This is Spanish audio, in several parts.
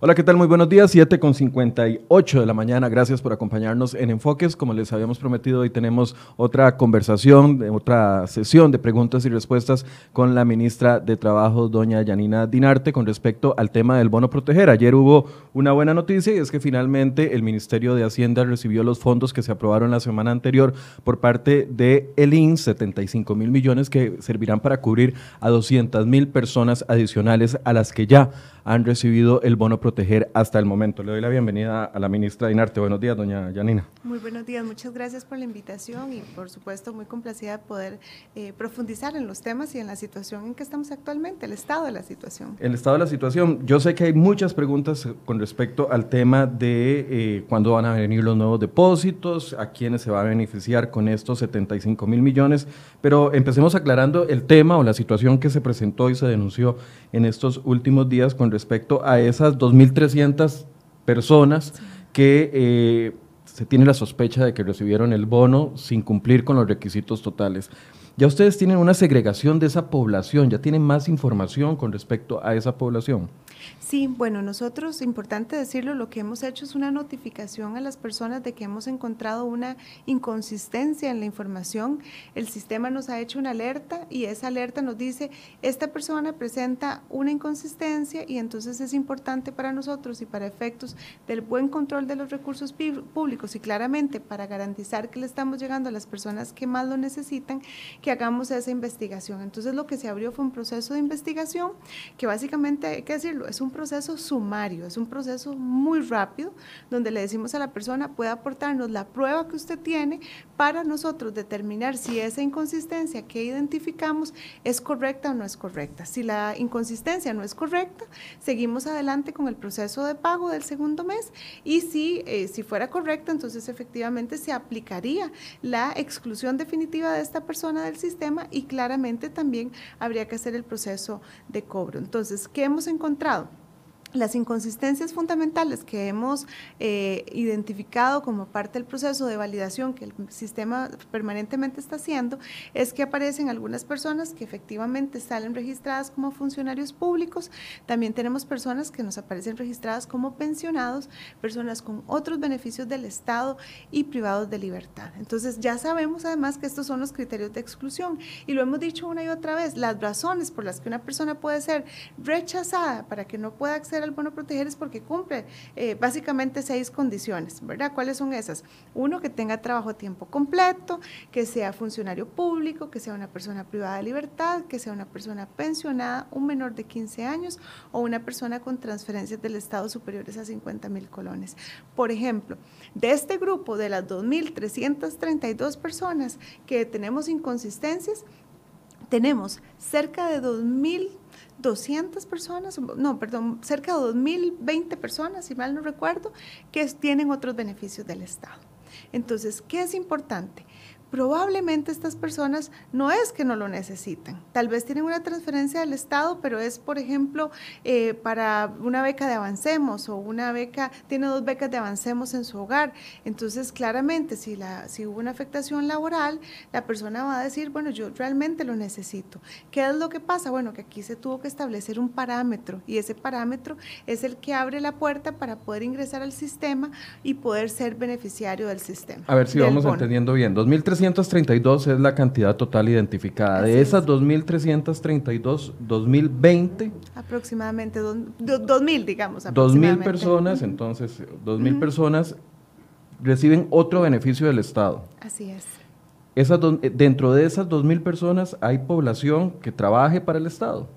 Hola, ¿qué tal? Muy buenos días, 7 con 58 de la mañana. Gracias por acompañarnos en Enfoques. Como les habíamos prometido, hoy tenemos otra conversación, otra sesión de preguntas y respuestas con la ministra de Trabajo, doña Yanina Dinarte, con respecto al tema del bono proteger. Ayer hubo una buena noticia y es que finalmente el Ministerio de Hacienda recibió los fondos que se aprobaron la semana anterior por parte de el INS, 75 mil millones que servirán para cubrir a 200 mil personas adicionales a las que ya han recibido el bono proteger hasta el momento. Le doy la bienvenida a la ministra Dinarte. Buenos días, doña Yanina. Muy buenos días, muchas gracias por la invitación y por supuesto muy complacida de poder eh, profundizar en los temas y en la situación en que estamos actualmente, el estado de la situación. El estado de la situación. Yo sé que hay muchas preguntas con respecto al tema de eh, cuándo van a venir los nuevos depósitos, a quiénes se va a beneficiar con estos 75 mil millones, pero empecemos aclarando el tema o la situación que se presentó y se denunció en estos últimos días con respecto a esas 2.300 personas que eh, se tiene la sospecha de que recibieron el bono sin cumplir con los requisitos totales. Ya ustedes tienen una segregación de esa población, ya tienen más información con respecto a esa población. Sí, bueno, nosotros, importante decirlo, lo que hemos hecho es una notificación a las personas de que hemos encontrado una inconsistencia en la información. El sistema nos ha hecho una alerta y esa alerta nos dice, esta persona presenta una inconsistencia y entonces es importante para nosotros y para efectos del buen control de los recursos públicos y claramente para garantizar que le estamos llegando a las personas que más lo necesitan, que hagamos esa investigación. Entonces lo que se abrió fue un proceso de investigación que básicamente, hay que decirlo, es un proceso sumario, es un proceso muy rápido, donde le decimos a la persona, puede aportarnos la prueba que usted tiene para nosotros determinar si esa inconsistencia que identificamos es correcta o no es correcta. Si la inconsistencia no es correcta, seguimos adelante con el proceso de pago del segundo mes y si, eh, si fuera correcta, entonces efectivamente se aplicaría la exclusión definitiva de esta persona del sistema y claramente también habría que hacer el proceso de cobro. Entonces, ¿qué hemos encontrado? Las inconsistencias fundamentales que hemos eh, identificado como parte del proceso de validación que el sistema permanentemente está haciendo es que aparecen algunas personas que efectivamente salen registradas como funcionarios públicos, también tenemos personas que nos aparecen registradas como pensionados, personas con otros beneficios del Estado y privados de libertad. Entonces ya sabemos además que estos son los criterios de exclusión y lo hemos dicho una y otra vez, las razones por las que una persona puede ser rechazada para que no pueda acceder al bono proteger es porque cumple eh, básicamente seis condiciones, ¿verdad? ¿Cuáles son esas? Uno, que tenga trabajo a tiempo completo, que sea funcionario público, que sea una persona privada de libertad, que sea una persona pensionada, un menor de 15 años o una persona con transferencias del Estado superiores a 50 mil colones. Por ejemplo, de este grupo de las 2.332 personas que tenemos inconsistencias, tenemos cerca de 2.000 200 personas, no, perdón, cerca de 2.020 personas, si mal no recuerdo, que tienen otros beneficios del Estado. Entonces, ¿qué es importante? Probablemente estas personas no es que no lo necesiten. Tal vez tienen una transferencia del Estado, pero es, por ejemplo, eh, para una beca de Avancemos o una beca, tiene dos becas de Avancemos en su hogar. Entonces, claramente, si, la, si hubo una afectación laboral, la persona va a decir, bueno, yo realmente lo necesito. ¿Qué es lo que pasa? Bueno, que aquí se tuvo que establecer un parámetro y ese parámetro es el que abre la puerta para poder ingresar al sistema y poder ser beneficiario del sistema. A ver si vamos entendiendo bien. 2013 2.332 es la cantidad total identificada. de esas 2.332, 2020. Aproximadamente 2.000, digamos. 2.000 personas, entonces, 2.000 personas reciben otro beneficio del Estado. Así es. Esas dentro de esas 2.000 personas hay población que trabaje para el Estado.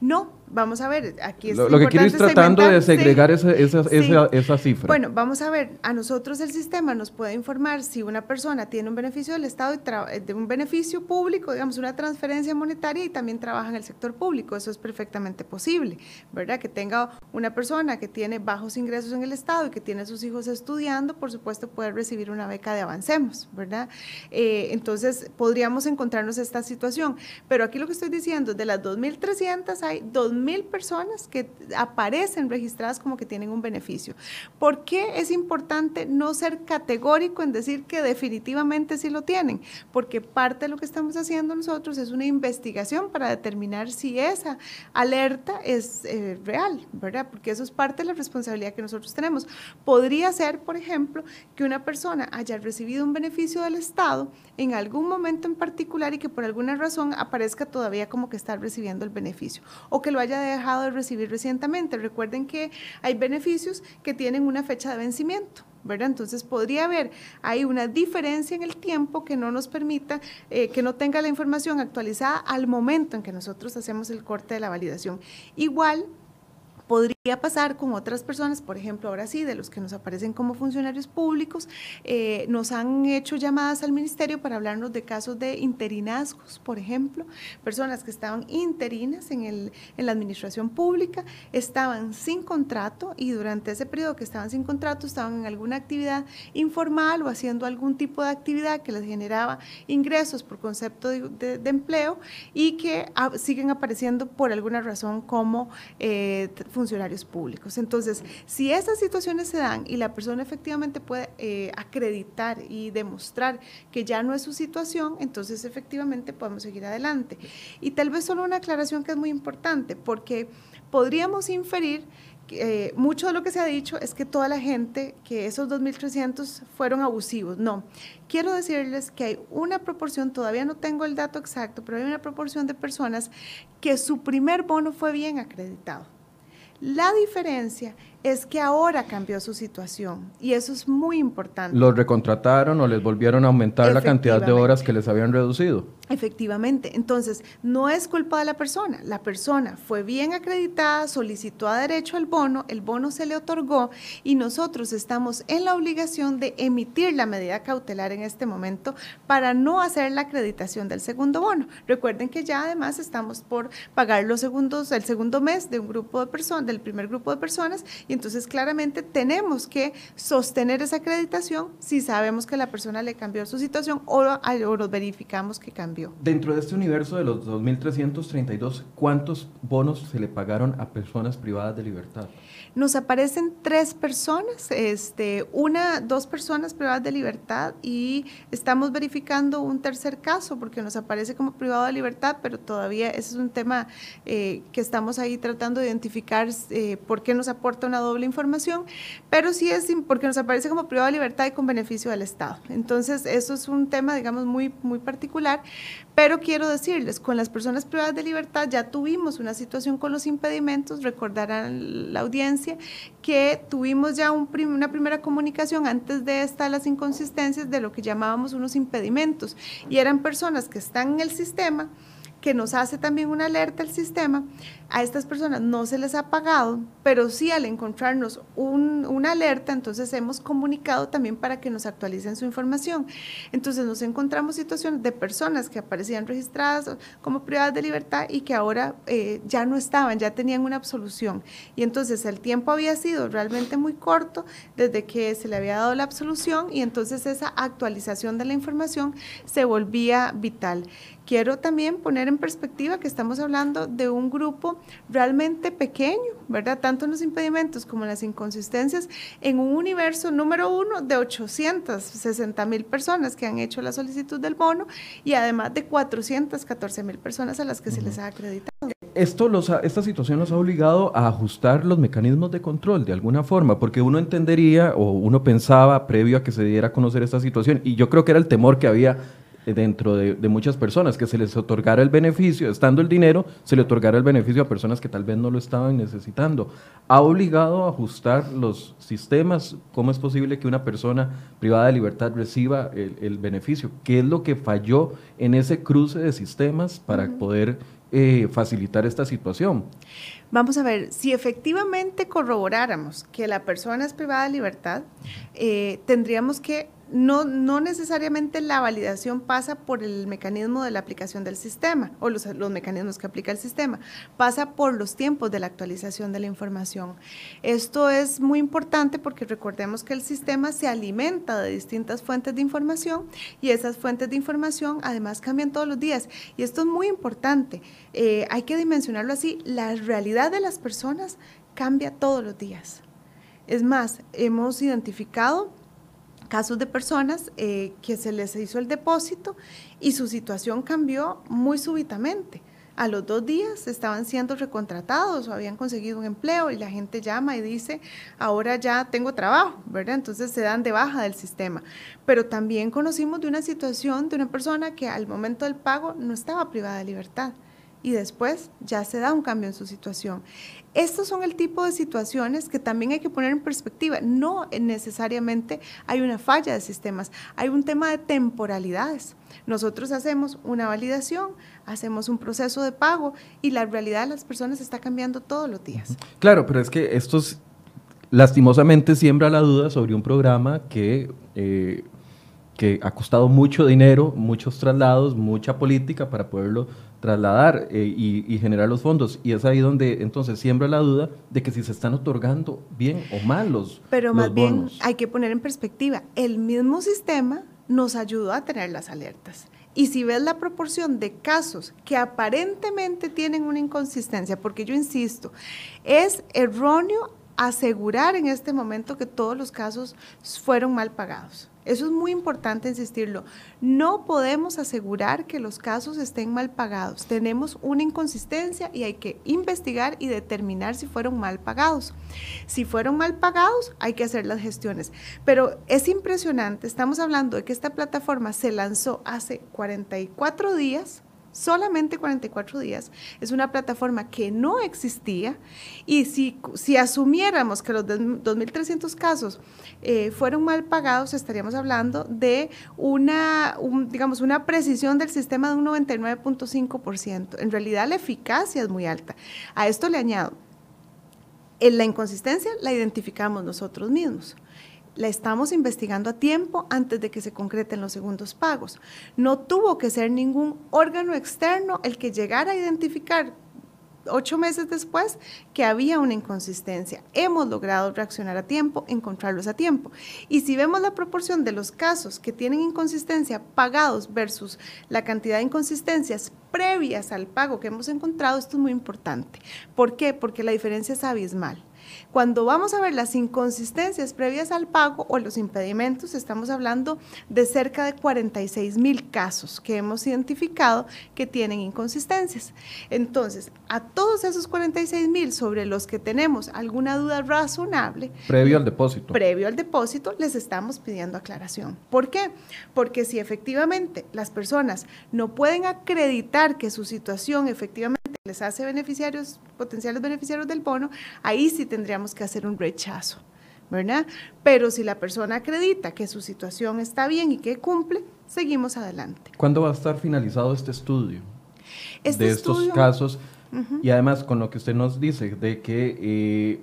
No, vamos a ver, aquí es Lo, lo que quiero es tratando de segregar esa, esa, cifra. Bueno, vamos a ver, a nosotros el sistema nos puede informar si una persona tiene un beneficio del Estado y eh, de un beneficio público, digamos, una transferencia monetaria y también trabaja en el sector público. Eso es perfectamente posible, ¿verdad? Que tenga una persona que tiene bajos ingresos en el Estado y que tiene a sus hijos estudiando, por supuesto, puede recibir una beca de Avancemos, ¿verdad? Eh, entonces, podríamos encontrarnos esta situación. Pero aquí lo que estoy diciendo, de las 2.300, cuentas hay 2.000 personas que aparecen registradas como que tienen un beneficio. ¿Por qué es importante no ser categórico en decir que definitivamente sí lo tienen? Porque parte de lo que estamos haciendo nosotros es una investigación para determinar si esa alerta es eh, real, ¿verdad? Porque eso es parte de la responsabilidad que nosotros tenemos. Podría ser, por ejemplo, que una persona haya recibido un beneficio del Estado en algún momento en particular y que por alguna razón aparezca todavía como que está recibiendo el beneficio o que lo haya dejado de recibir recientemente. Recuerden que hay beneficios que tienen una fecha de vencimiento. ¿verdad? Entonces podría haber hay una diferencia en el tiempo que no nos permita, eh, que no tenga la información actualizada al momento en que nosotros hacemos el corte de la validación. Igual Podría pasar con otras personas, por ejemplo, ahora sí, de los que nos aparecen como funcionarios públicos, eh, nos han hecho llamadas al ministerio para hablarnos de casos de interinazgos, por ejemplo, personas que estaban interinas en, el, en la administración pública, estaban sin contrato y durante ese periodo que estaban sin contrato estaban en alguna actividad informal o haciendo algún tipo de actividad que les generaba ingresos por concepto de, empleo y que siguen apareciendo por alguna razón como eh, funcionarios públicos. Entonces, si esas situaciones se dan y la persona efectivamente puede eh, acreditar y demostrar que ya no es su situación, entonces efectivamente podemos seguir adelante. Y tal vez solo una aclaración que es muy importante, porque podríamos inferir eh, mucho de lo que se ha dicho es que toda la gente, que esos 2.300 fueron abusivos. No, quiero decirles que hay una proporción, todavía no tengo el dato exacto, pero hay una proporción de personas que su primer bono fue bien acreditado. La diferencia es que ahora cambió su situación y eso es muy importante. ¿Los recontrataron o les volvieron a aumentar la cantidad de horas que les habían reducido? Efectivamente, entonces no es culpa de la persona, la persona fue bien acreditada, solicitó a derecho al bono, el bono se le otorgó y nosotros estamos en la obligación de emitir la medida cautelar en este momento para no hacer la acreditación del segundo bono. Recuerden que ya además estamos por pagar los segundos, el segundo mes de un grupo de personas, del primer grupo de personas y entonces claramente tenemos que sostener esa acreditación si sabemos que la persona le cambió su situación o, o verificamos que cambió. Dentro de este universo de los 2.332, ¿cuántos bonos se le pagaron a personas privadas de libertad? Nos aparecen tres personas, este, una, dos personas privadas de libertad y estamos verificando un tercer caso porque nos aparece como privado de libertad, pero todavía ese es un tema eh, que estamos ahí tratando de identificar eh, por qué nos aporta una doble información, pero sí es porque nos aparece como privado de libertad y con beneficio del Estado. Entonces, eso es un tema, digamos, muy, muy particular, pero quiero decirles, con las personas privadas de libertad ya tuvimos una situación con los impedimentos, recordarán la audiencia, que tuvimos ya una primera comunicación antes de esta las inconsistencias de lo que llamábamos unos impedimentos. Y eran personas que están en el sistema que nos hace también una alerta al sistema, a estas personas no se les ha pagado, pero sí al encontrarnos una alerta, entonces hemos comunicado también para que nos actualicen su información. Entonces nos encontramos situaciones de personas que aparecían registradas como privadas de libertad y que ahora eh, ya no estaban, ya tenían una absolución. Y entonces el tiempo había sido realmente muy corto desde que se le había dado la absolución y entonces esa actualización de la información se volvía vital. Quiero también poner en perspectiva que estamos hablando de un grupo realmente pequeño, ¿verdad? Tanto en los impedimentos como en las inconsistencias, en un universo número uno de 860 mil personas que han hecho la solicitud del bono y además de 414 mil personas a las que se les ha acreditado. Esto los esta situación nos ha obligado a ajustar los mecanismos de control de alguna forma, porque uno entendería o uno pensaba previo a que se diera a conocer esta situación, y yo creo que era el temor que había dentro de, muchas personas, que se les otorgara el beneficio, estando el dinero, se le otorgara el beneficio a personas que tal vez no lo estaban necesitando. ¿Ha obligado a ajustar los sistemas? ¿Cómo es posible que una persona privada de libertad reciba el, beneficio? ¿Qué es lo que falló en ese cruce de sistemas para poder eh, facilitar esta situación? Vamos a ver, si efectivamente corroboráramos que la persona es privada de libertad, eh, tendríamos que no, no necesariamente la validación pasa por el mecanismo de la aplicación del sistema o los, los, mecanismos que aplica el sistema, pasa por los tiempos de la actualización de la información. Esto es muy importante porque recordemos que el sistema se alimenta de distintas fuentes de información y esas fuentes de información además cambian todos los días. Y esto es muy importante, eh, hay que dimensionarlo así, la realidad de las personas cambia todos los días. Es más, hemos identificado casos de personas eh, que se les hizo el depósito y su situación cambió muy súbitamente. A los dos días estaban siendo recontratados o habían conseguido un empleo y la gente llama y dice, ahora ya tengo trabajo, ¿verdad? Entonces se dan de baja del sistema. Pero también conocimos de una situación de una persona que al momento del pago no estaba privada de libertad y después ya se da un cambio en su situación. Estos son el tipo de situaciones que también hay que poner en perspectiva. No necesariamente hay una falla de sistemas, hay un tema de temporalidades. Nosotros hacemos una validación, hacemos un proceso de pago y la realidad de las personas está cambiando todos los días. Claro, pero es que esto lastimosamente siembra la duda sobre un programa que eh, que ha costado mucho dinero, muchos traslados, mucha política para poderlo trasladar eh, y, generar los fondos. Y es ahí donde entonces siembra la duda de que si se están otorgando bien o mal los Pero más bien hay que poner en perspectiva, el mismo sistema nos ayudó a tener las alertas. Y si ves la proporción de casos que aparentemente tienen una inconsistencia, porque yo insisto, es erróneo asegurar en este momento que todos los casos fueron mal pagados. Eso es muy importante insistirlo. No podemos asegurar que los casos estén mal pagados. Tenemos una inconsistencia y hay que investigar y determinar si fueron mal pagados. Si fueron mal pagados, hay que hacer las gestiones. Pero es impresionante, estamos hablando de que esta plataforma se lanzó hace 44 días solamente 44 días, es una plataforma que no existía y si, asumiéramos que los 2.300 casos eh, fueron mal pagados, estaríamos hablando de una, digamos, una precisión del sistema de un 99.5%. En realidad la eficacia es muy alta. A esto le añado, en la inconsistencia la identificamos nosotros mismos la estamos investigando a tiempo antes de que se concreten los segundos pagos. No tuvo que ser ningún órgano externo el que llegara a identificar ocho meses después que había una inconsistencia. Hemos logrado reaccionar a tiempo, encontrarlos a tiempo. Y si vemos la proporción de los casos que tienen inconsistencia pagados versus la cantidad de inconsistencias previas al pago que hemos encontrado, esto es muy importante. ¿Por qué? Porque la diferencia es abismal. Cuando vamos a ver las inconsistencias previas al pago o los impedimentos, estamos hablando de cerca de 46 mil casos que hemos identificado que tienen inconsistencias. Entonces, a todos esos 46 mil sobre los que tenemos alguna duda razonable. Previo al depósito. Previo al depósito, les estamos pidiendo aclaración. ¿Por qué? Porque si efectivamente las personas no pueden acreditar que su situación efectivamente les hace beneficiarios, potenciales beneficiarios del bono, ahí sí tendríamos que hacer un rechazo, ¿verdad? Pero si la persona acredita que su situación está bien y que cumple, seguimos adelante. ¿Cuándo va a estar finalizado este estudio este de estos casos? Y además, con lo que usted nos dice, de que eh,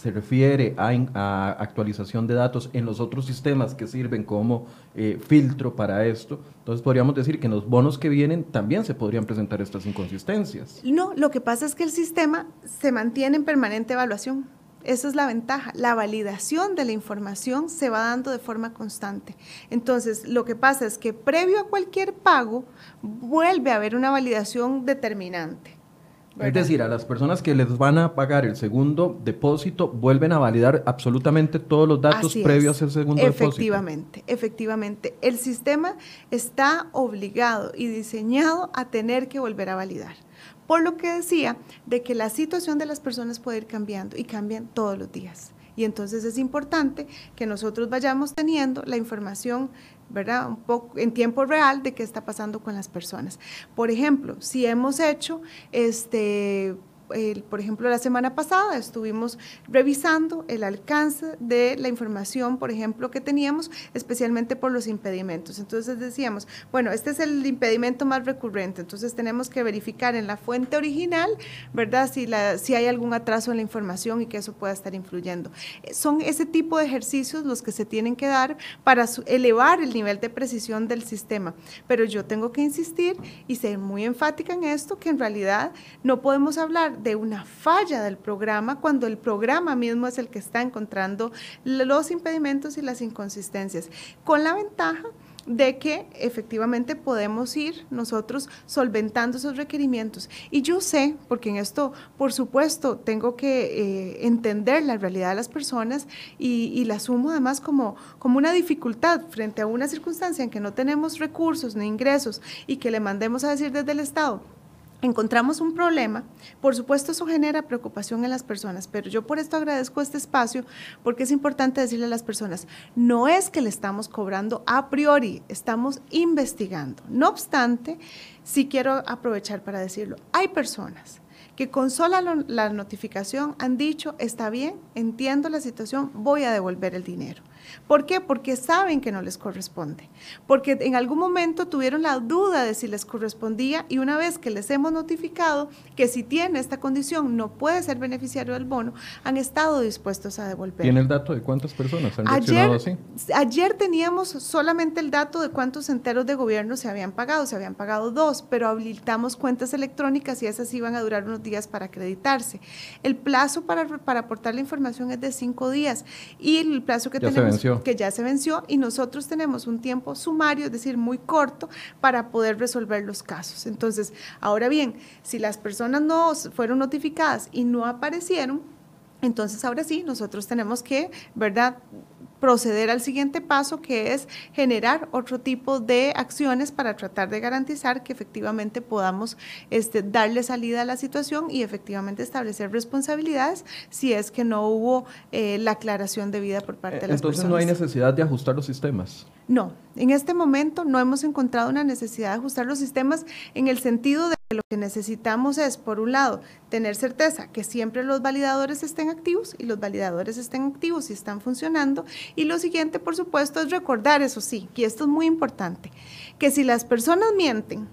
se refiere a, actualización de datos en los otros sistemas que sirven como eh, filtro para esto, entonces podríamos decir que en los bonos que vienen también se podrían presentar estas inconsistencias. No, lo que pasa es que el sistema se mantiene en permanente evaluación. Esa es la ventaja. La validación de la información se va dando de forma constante. Entonces, lo que pasa es que previo a cualquier pago vuelve a haber una validación determinante. Es decir, a las personas que les van a pagar el segundo depósito vuelven a validar absolutamente todos los datos previos al segundo depósito. Efectivamente, efectivamente. El sistema está obligado y diseñado a tener que volver a validar. Por lo que decía de que la situación de las personas puede ir cambiando y cambian todos los días. Y entonces es importante que nosotros vayamos teniendo la información ¿verdad? Un poco en tiempo real de qué está pasando con las personas. Por ejemplo, si hemos hecho este por ejemplo, la semana pasada estuvimos revisando el alcance de la información, por ejemplo, que teníamos, especialmente por los impedimentos. Entonces decíamos, bueno, este es el impedimento más recurrente, entonces tenemos que verificar en la fuente original, ¿verdad? Si, la, si hay algún atraso en la información y que eso pueda estar influyendo. Son ese tipo de ejercicios los que se tienen que dar para elevar el nivel de precisión del sistema. Pero yo tengo que insistir y ser muy enfática en esto, que en realidad no podemos hablar de una falla del programa cuando el programa mismo es el que está encontrando los impedimentos y las inconsistencias, con la ventaja de que efectivamente podemos ir nosotros solventando esos requerimientos. Y yo sé, porque en esto, por supuesto, tengo que eh, entender la realidad de las personas y, y la asumo además como, como una dificultad frente a una circunstancia en que no tenemos recursos ni ingresos y que le mandemos a decir desde el Estado, encontramos un problema, por supuesto eso genera preocupación en las personas, pero yo por esto agradezco este espacio porque es importante decirle a las personas, no es que le estamos cobrando a priori, estamos investigando. No obstante, sí quiero aprovechar para decirlo, hay personas que con sola la notificación han dicho, está bien, entiendo la situación, voy a devolver el dinero. ¿Por qué? Porque saben que no les corresponde, porque en algún momento tuvieron la duda de si les correspondía y una vez que les hemos notificado que si tiene esta condición no puede ser beneficiario del bono, han estado dispuestos a devolver. ¿Tiene el dato de cuántas personas han ayer, así? Ayer teníamos solamente el dato de cuántos enteros de gobierno se habían pagado, se habían pagado dos, pero habilitamos cuentas electrónicas y esas iban a durar unos días para acreditarse. El plazo para, para aportar la información es de cinco días y el plazo que tenemos que ya se venció y nosotros tenemos un tiempo sumario, es decir, muy corto, para poder resolver los casos. Entonces, ahora bien, si las personas no fueron notificadas y no aparecieron, entonces ahora sí, nosotros tenemos que, ¿verdad? Proceder al siguiente paso, que es generar otro tipo de acciones para tratar de garantizar que efectivamente podamos este, darle salida a la situación y efectivamente establecer responsabilidades si es que no hubo eh, la aclaración debida por parte de las personas. Entonces no hay necesidad de ajustar los sistemas. No, en este momento no hemos encontrado una necesidad de ajustar los sistemas en el sentido de que lo que necesitamos es, por un lado, tener certeza que siempre los validadores estén activos y los validadores estén activos y están funcionando. Y lo siguiente, por supuesto, es recordar, eso sí, y esto es muy importante, que si las personas mienten,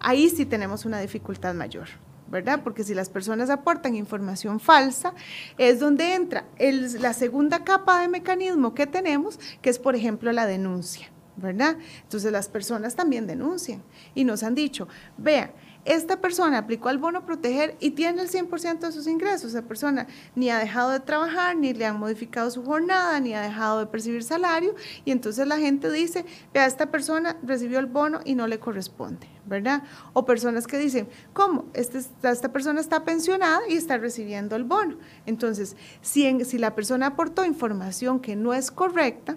ahí sí tenemos una dificultad mayor. ¿verdad? Porque si las personas aportan información falsa, es donde entra la segunda capa de mecanismo que tenemos, que es, por ejemplo, la denuncia, ¿verdad? Entonces las personas también denuncian y nos han dicho, vea, esta persona aplicó al bono proteger y tiene el 100% de sus ingresos. Esa persona ni ha dejado de trabajar, ni le han modificado su jornada, ni ha dejado de percibir salario. Y entonces la gente dice, vea, esta persona recibió el bono y no le corresponde, ¿verdad? O personas que dicen, ¿cómo? Este, esta persona está pensionada y está recibiendo el bono. Entonces, si, si la persona aportó información que no es correcta,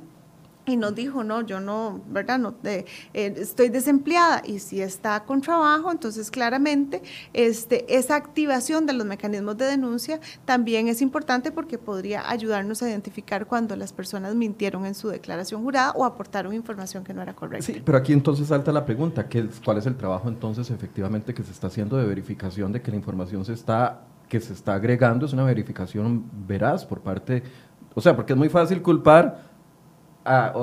y nos dijo, no, yo no, ¿verdad? No, eh, estoy desempleada y si está con trabajo, entonces claramente este, esa activación de los mecanismos de denuncia también es importante porque podría ayudarnos a identificar cuando las personas mintieron en su declaración jurada o aportaron información que no era correcta. Sí, pero aquí entonces salta la pregunta, ¿cuál es el trabajo entonces efectivamente que se está haciendo de verificación de que la información se está, que se está agregando es una verificación veraz por parte, o sea, porque es muy fácil culpar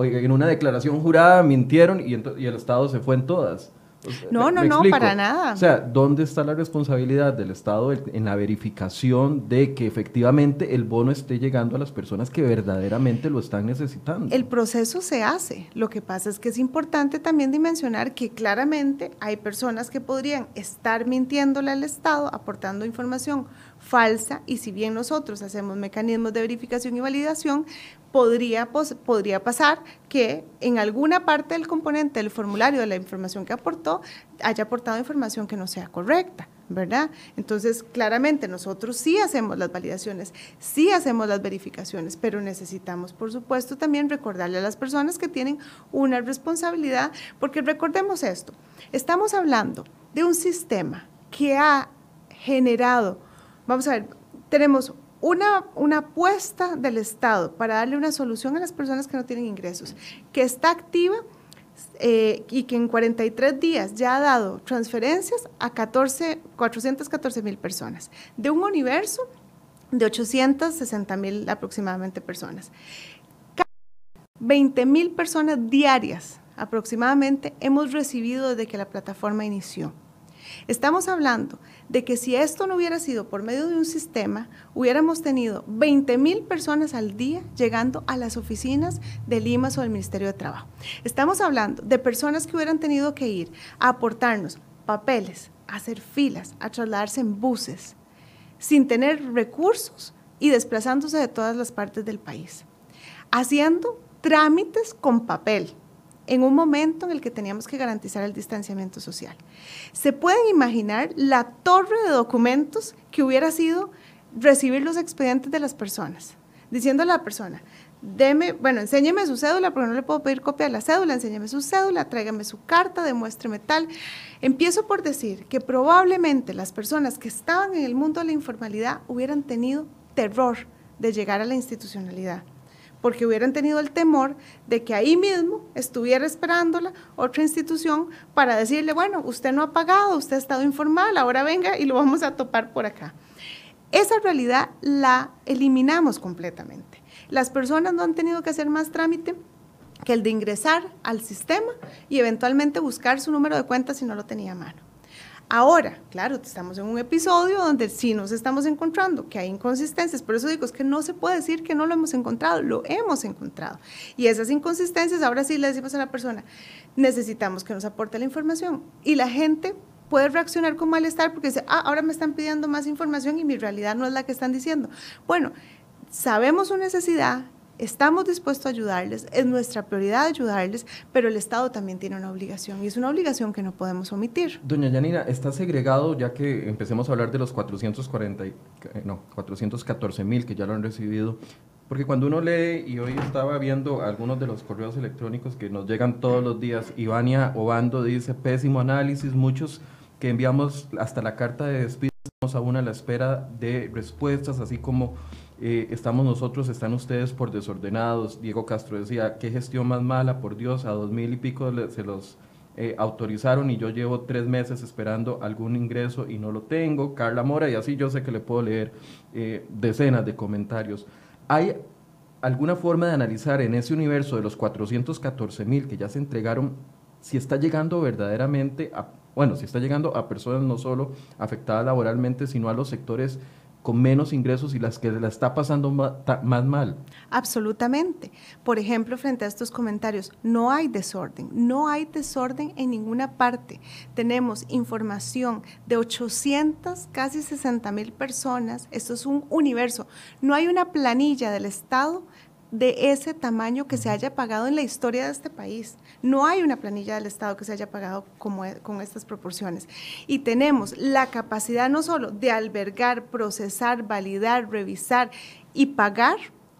en una declaración jurada mintieron y, y, el Estado se fue en todas. No, no, no, para nada. O sea, ¿dónde está la responsabilidad del Estado en la verificación de que efectivamente el bono esté llegando a las personas que verdaderamente lo están necesitando? El proceso se hace. Lo que pasa es que es importante también dimensionar que claramente hay personas que podrían estar mintiéndole al Estado, aportando información falsa y si bien nosotros hacemos mecanismos de verificación y validación, podría, podría pasar que en alguna parte del componente del formulario de la información que aportó haya aportado información que no sea correcta. ¿verdad? Entonces, claramente nosotros sí hacemos las validaciones, sí hacemos las verificaciones, pero necesitamos, por supuesto, también recordarle a las personas que tienen una responsabilidad, porque recordemos esto, estamos hablando de un sistema que ha generado Vamos a ver, tenemos una, una apuesta del Estado para darle una solución a las personas que no tienen ingresos, que está activa eh, y que en 43 días ya ha dado transferencias a 14, 414 mil personas, de un universo de 860 mil aproximadamente personas. 20 mil personas diarias aproximadamente hemos recibido desde que la plataforma inició. Estamos hablando de que si esto no hubiera sido por medio de un sistema, hubiéramos tenido 20 mil personas al día llegando a las oficinas del Limas o del Ministerio de Trabajo. Estamos hablando de personas que hubieran tenido que ir a aportarnos papeles, a hacer filas, a trasladarse en buses, sin tener recursos y desplazándose de todas las partes del país, haciendo trámites con papel en un momento en el que teníamos que garantizar el distanciamiento social. ¿Se pueden imaginar la torre de documentos que hubiera sido recibir los expedientes de las personas? Diciendo a la persona, deme, bueno, enséñeme su cédula, porque no le puedo pedir copia de la cédula, enséñeme su cédula, tráigame su carta, demuéstreme tal. Empiezo por decir que probablemente las personas que estaban en el mundo de la informalidad hubieran tenido terror de llegar a la institucionalidad porque hubieran tenido el temor de que ahí mismo estuviera esperándola otra institución para decirle, bueno, usted no ha pagado, usted ha estado informal, ahora venga y lo vamos a topar por acá. Esa realidad la eliminamos completamente. Las personas no han tenido que hacer más trámite que el de ingresar al sistema y eventualmente buscar su número de cuenta si no lo tenía a mano. Ahora, claro, estamos en un episodio donde sí nos estamos encontrando que hay inconsistencias, por eso digo, es que no se puede decir que no lo hemos encontrado, lo hemos encontrado. Y esas inconsistencias, ahora sí le decimos a la persona, necesitamos que nos aporte la información. Y la gente puede reaccionar con malestar porque dice, ah, ahora me están pidiendo más información y mi realidad no es la que están diciendo. Bueno, sabemos su necesidad, Estamos dispuestos a ayudarles, es nuestra prioridad ayudarles, pero el Estado también tiene una obligación y es una obligación que no podemos omitir. Doña Yanina, está segregado ya que empecemos a hablar de los 440, eh, no, 414 mil que ya lo han recibido, porque cuando uno lee, y hoy estaba viendo algunos de los correos electrónicos que nos llegan todos los días, Ivania Obando dice, pésimo análisis, muchos que enviamos hasta la carta de despido, estamos aún a la espera de respuestas, así como eh, estamos nosotros, están ustedes por desordenados. Diego Castro decía, qué gestión más mala, por Dios, a dos mil y pico se los eh, autorizaron y yo llevo tres meses esperando algún ingreso y no lo tengo. Carla Mora, y así yo sé que le puedo leer eh, decenas de comentarios. ¿Hay alguna forma de analizar en ese universo de los 414 mil que ya se entregaron, si está llegando verdaderamente a, bueno, si está llegando a personas no solo afectadas laboralmente, sino a los sectores con menos ingresos y las que la está pasando más, mal. Absolutamente. Por ejemplo, frente a estos comentarios, no hay desorden, no hay desorden en ninguna parte. Tenemos información de 800, casi 60 mil personas. Esto es un universo. No hay una planilla del Estado de ese tamaño que se haya pagado en la historia de este país. No hay una planilla del Estado que se haya pagado como, e, con estas proporciones. Y tenemos la capacidad no solo de albergar, procesar, validar, revisar y pagar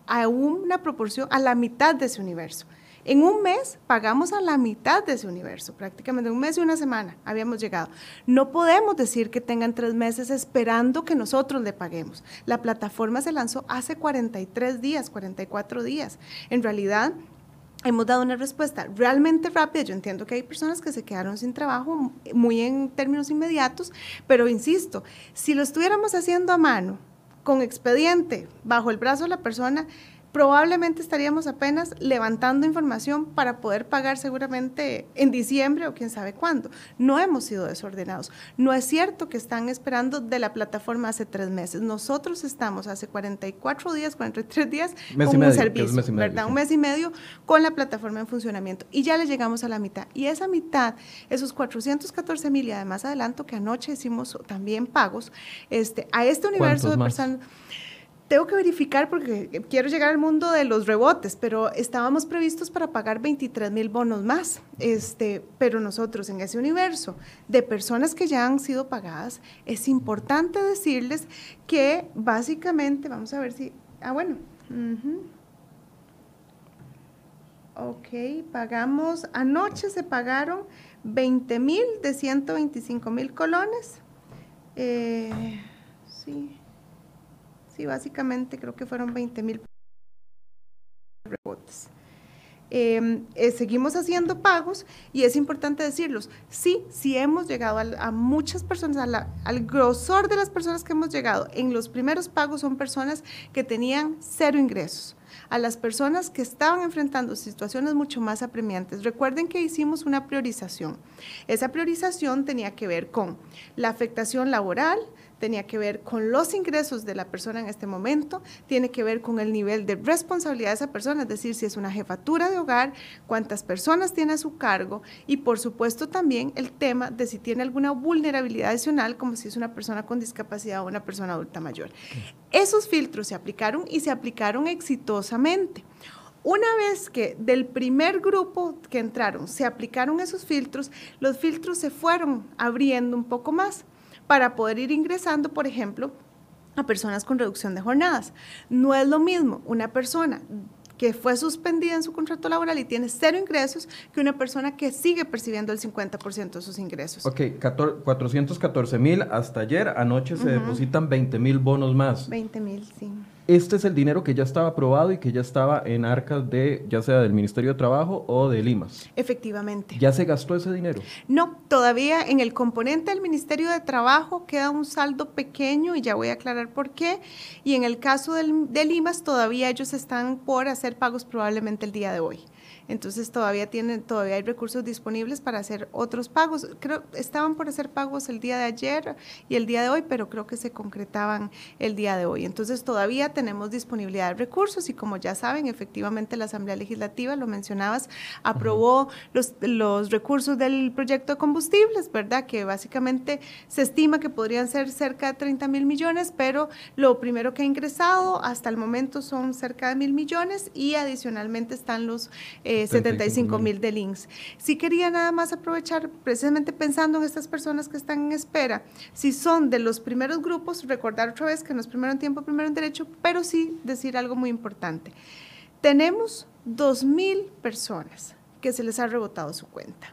a una proporción, a la mitad de ese universo. En un mes pagamos a la mitad de ese universo, prácticamente un mes y una semana habíamos llegado. No podemos decir que tengan tres meses esperando que nosotros le paguemos. La plataforma se lanzó hace 43 días, 44 días. En realidad, hemos dado una respuesta realmente rápida. Yo entiendo que hay personas que se quedaron sin trabajo muy en términos inmediatos, pero insisto, si lo estuviéramos haciendo a mano, con expediente bajo el brazo de la persona, probablemente estaríamos apenas levantando información para poder pagar seguramente en diciembre o quién sabe cuándo. No hemos sido desordenados. No es cierto que están esperando de la plataforma hace tres meses. Nosotros estamos hace 44 días, 43 días con un servicio, ¿verdad? Un mes y medio con la plataforma en funcionamiento y ya le llegamos a la mitad. Y esa mitad, esos 414 mil y además adelanto que anoche hicimos también pagos este, a este universo de personas tengo que verificar porque quiero llegar al mundo de los rebotes, pero estábamos previstos para pagar 23 mil bonos más. Este, pero nosotros en ese universo de personas que ya han sido pagadas, es importante decirles que básicamente, vamos a ver si, ah, bueno. Ok, pagamos, anoche se pagaron 20 mil de 125 mil colones. Eh, sí. Sí, básicamente creo que fueron 20 mil rebotes. Em, eh, seguimos haciendo pagos y es importante decirlos. Sí, sí hemos llegado a, muchas personas, al grosor de las personas que hemos llegado en los primeros pagos son personas que tenían cero ingresos a las personas que estaban enfrentando situaciones mucho más apremiantes. Recuerden que hicimos una priorización. Esa priorización tenía que ver con la afectación laboral, tenía que ver con los ingresos de la persona en este momento, tiene que ver con el nivel de responsabilidad de esa persona, es decir, si es una jefatura de hogar, cuántas personas tiene a su cargo y por supuesto también el tema de si tiene alguna vulnerabilidad adicional, como si es una persona con discapacidad o una persona adulta mayor. Esos filtros se aplicaron y se aplicaron exitosamente. Una vez que del primer grupo que entraron se aplicaron esos filtros, los filtros se fueron abriendo un poco más para poder ir ingresando, por ejemplo, a personas con reducción de jornadas. No es lo mismo una persona que fue suspendida en su contrato laboral y tiene cero ingresos que una persona que sigue percibiendo el 50% de sus ingresos. Ok, 414 mil hasta ayer, anoche se depositan 20 mil bonos más. 20 mil, sí. Este es el dinero que ya estaba aprobado y que ya estaba en arcas de, ya sea del Ministerio de Trabajo o de Limas. Efectivamente. ¿Ya se gastó ese dinero? No, todavía en el componente del Ministerio de Trabajo queda un saldo pequeño y ya voy a aclarar por qué. Y en el caso del, de Limas todavía ellos están por hacer pagos probablemente el día de hoy. Entonces todavía tienen, todavía hay recursos disponibles para hacer otros pagos. Creo estaban por hacer pagos el día de ayer y el día de hoy, pero creo que se concretaban el día de hoy. Entonces todavía tenemos disponibilidad de recursos y como ya saben, efectivamente la Asamblea Legislativa, lo mencionabas, aprobó los, los recursos del proyecto de combustibles, ¿verdad? Que básicamente se estima que podrían ser cerca de 30 mil millones, pero lo primero que ha ingresado hasta el momento son cerca de mil millones y adicionalmente están los... Eh, 75 mil de links. Sí quería nada más aprovechar, precisamente pensando en estas personas que están en espera, si son de los primeros grupos, recordar otra vez que no es primero en tiempo, primero en derecho, pero sí decir algo muy importante. Tenemos 2 mil personas que se les ha rebotado su cuenta.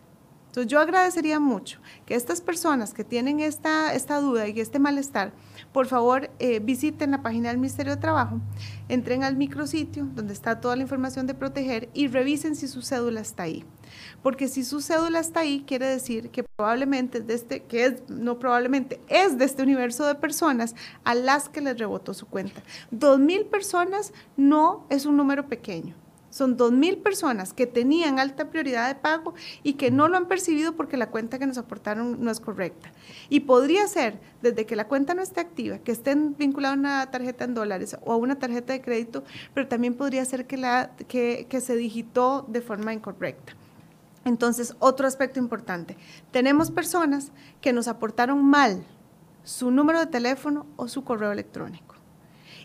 Entonces yo agradecería mucho que estas personas que tienen esta, esta duda y este malestar, por favor eh, visiten la página del Ministerio de Trabajo, entren al micrositio donde está toda la información de proteger y revisen si su cédula está ahí. Porque si su cédula está ahí, quiere decir que probablemente de este, que es, no probablemente, es de este universo de personas a las que les rebotó su cuenta. Dos mil personas no es un número pequeño. Son 2.000 personas que tenían alta prioridad de pago y que no lo han percibido porque la cuenta que nos aportaron no es correcta. Y podría ser, desde que la cuenta no esté activa, que estén vinculados a una tarjeta en dólares o a una tarjeta de crédito, pero también podría ser que, la, que, que se digitó de forma incorrecta. Entonces, otro aspecto importante, tenemos personas que nos aportaron mal su número de teléfono o su correo electrónico.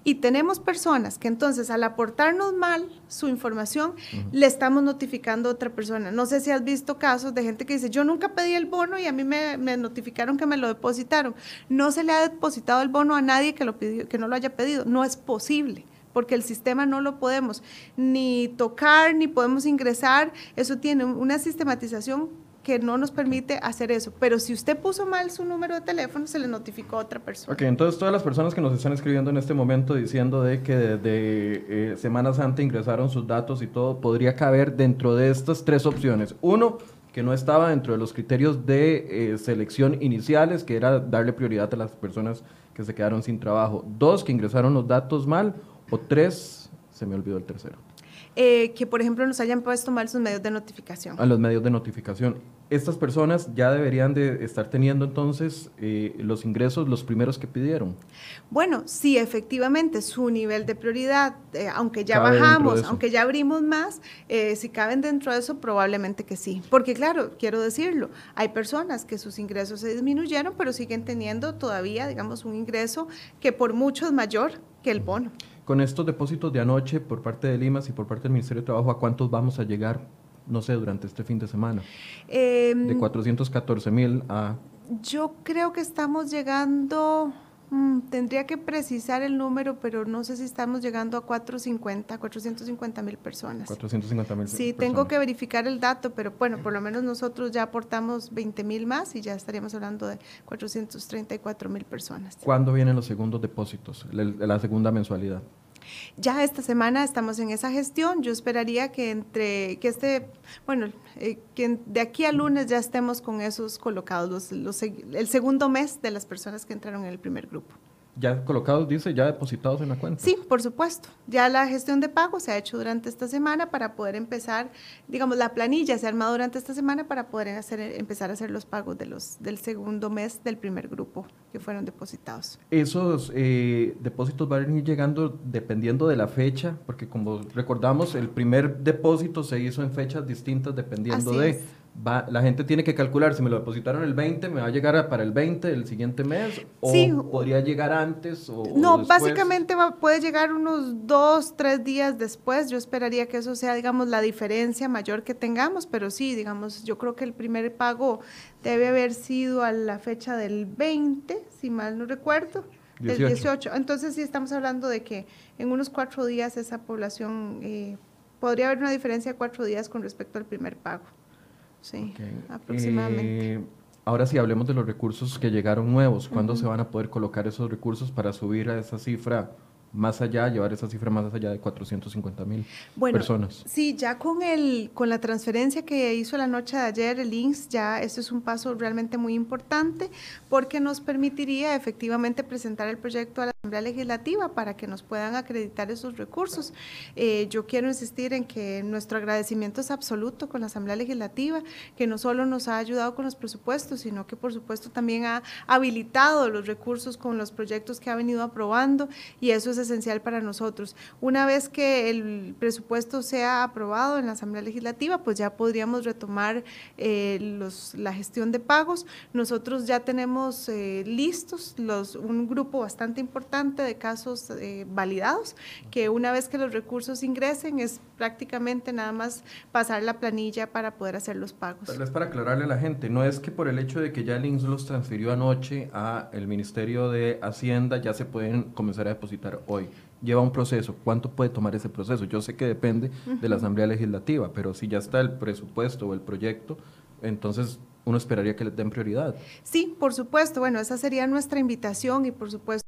Y tenemos personas que entonces al aportarnos mal su información, le estamos notificando a otra persona. No sé si has visto casos de gente que dice, yo nunca pedí el bono y a mí me, notificaron que me lo depositaron. No se le ha depositado el bono a nadie que, lo pidió, que no lo haya pedido. No es posible porque el sistema no lo podemos ni tocar, ni podemos ingresar. Eso tiene una sistematización que no nos permite hacer eso. Pero si usted puso mal su número de teléfono, se le notificó a otra persona. Ok, entonces todas las personas que nos están escribiendo en este momento diciendo de que desde eh, Semana Santa ingresaron sus datos y todo, podría caber dentro de estas tres opciones. Uno, que no estaba dentro de los criterios de eh, selección iniciales, que era darle prioridad a las personas que se quedaron sin trabajo. Dos, que ingresaron los datos mal. O tres, se me olvidó el tercero. Eh, que, por ejemplo, nos hayan puesto mal sus medios de notificación. A los medios de notificación. Estas personas ya deberían de estar teniendo entonces eh, los ingresos los primeros que pidieron. Bueno, sí, efectivamente, su nivel de prioridad, eh, aunque ya bajamos, aunque ya abrimos más, si caben dentro de eso, probablemente que sí. Porque claro, quiero decirlo, hay personas que sus ingresos se disminuyeron, pero siguen teniendo todavía, digamos, un ingreso que por mucho es mayor que el bono con estos depósitos de anoche por parte de Limas y por parte del Ministerio de Trabajo, ¿a cuántos vamos a llegar, no sé, durante este fin de semana? de 414 em, mil a... Yo creo que estamos llegando Mm, tendría que precisar el número, pero no sé si estamos llegando a 450, 450 mil personas. 450 mil. Sí, tengo que verificar el dato, pero bueno, por lo menos nosotros ya aportamos 20 mil más y ya estaríamos hablando de 434 mil personas. ¿Cuándo vienen los segundos depósitos, la segunda mensualidad? Ya esta semana estamos en esa gestión. Yo esperaría que entre, que este, bueno, eh, que de aquí a lunes ya estemos con esos colocados, los, el segundo mes de las personas que entraron en el primer grupo ya colocados, dice, ya depositados en la cuenta. Sí, por supuesto. Ya la gestión de pago se ha hecho durante esta semana para poder empezar, digamos, la planilla se ha armado durante esta semana para poder hacer, empezar a hacer los pagos de los, del segundo mes del primer grupo que fueron depositados. Esos eh, depósitos van a ir llegando dependiendo de la fecha, porque como recordamos, el primer depósito se hizo en fechas distintas dependiendo de la gente tiene que calcular si me lo depositaron el 20, me va a llegar para el 20 del siguiente mes o podría llegar antes o No, básicamente puede llegar unos dos, tres días después. Yo esperaría que eso sea, digamos, la diferencia mayor que tengamos, pero sí, digamos, yo creo que el primer pago debe haber sido a la fecha del 20, si mal no recuerdo. 18. Del 18. Entonces sí estamos hablando de que en unos cuatro días esa población, eh, podría haber una diferencia de cuatro días con respecto al primer pago. Sí, aproximadamente. Eh, ahora sí, hablemos de los recursos que llegaron nuevos. ¿Cuándo se van a poder colocar esos recursos para subir a esa cifra más allá, llevar esa cifra más allá de 450 mil bueno, personas. Sí, ya con, el, con la transferencia que hizo la noche de ayer el INSS, ya esto es un paso realmente muy importante porque nos permitiría efectivamente presentar el proyecto a la Asamblea Legislativa para que nos puedan acreditar esos recursos. Eh, yo quiero insistir en que nuestro agradecimiento es absoluto con la Asamblea Legislativa, que no solo nos ha ayudado con los presupuestos, sino que por supuesto también ha habilitado los recursos con los proyectos que ha venido aprobando y eso es esencial para nosotros. Una vez que el presupuesto sea aprobado en la Asamblea Legislativa, pues ya podríamos retomar eh, los, la gestión de pagos. Nosotros ya tenemos eh, listos los, un grupo bastante importante de casos eh, validados, que una vez que los recursos ingresen es prácticamente nada más pasar la planilla para poder hacer los pagos. Tal vez para aclararle a la gente, no es que por el hecho de que ya el INS los transfirió anoche a el Ministerio de Hacienda ya se pueden comenzar a depositar hoy. Lleva un proceso. ¿Cuánto puede tomar ese proceso? Yo sé que depende de la Asamblea Legislativa, pero si ya está el presupuesto o el proyecto, entonces uno esperaría que le den prioridad. Sí, por supuesto. Bueno, esa sería nuestra invitación y por supuesto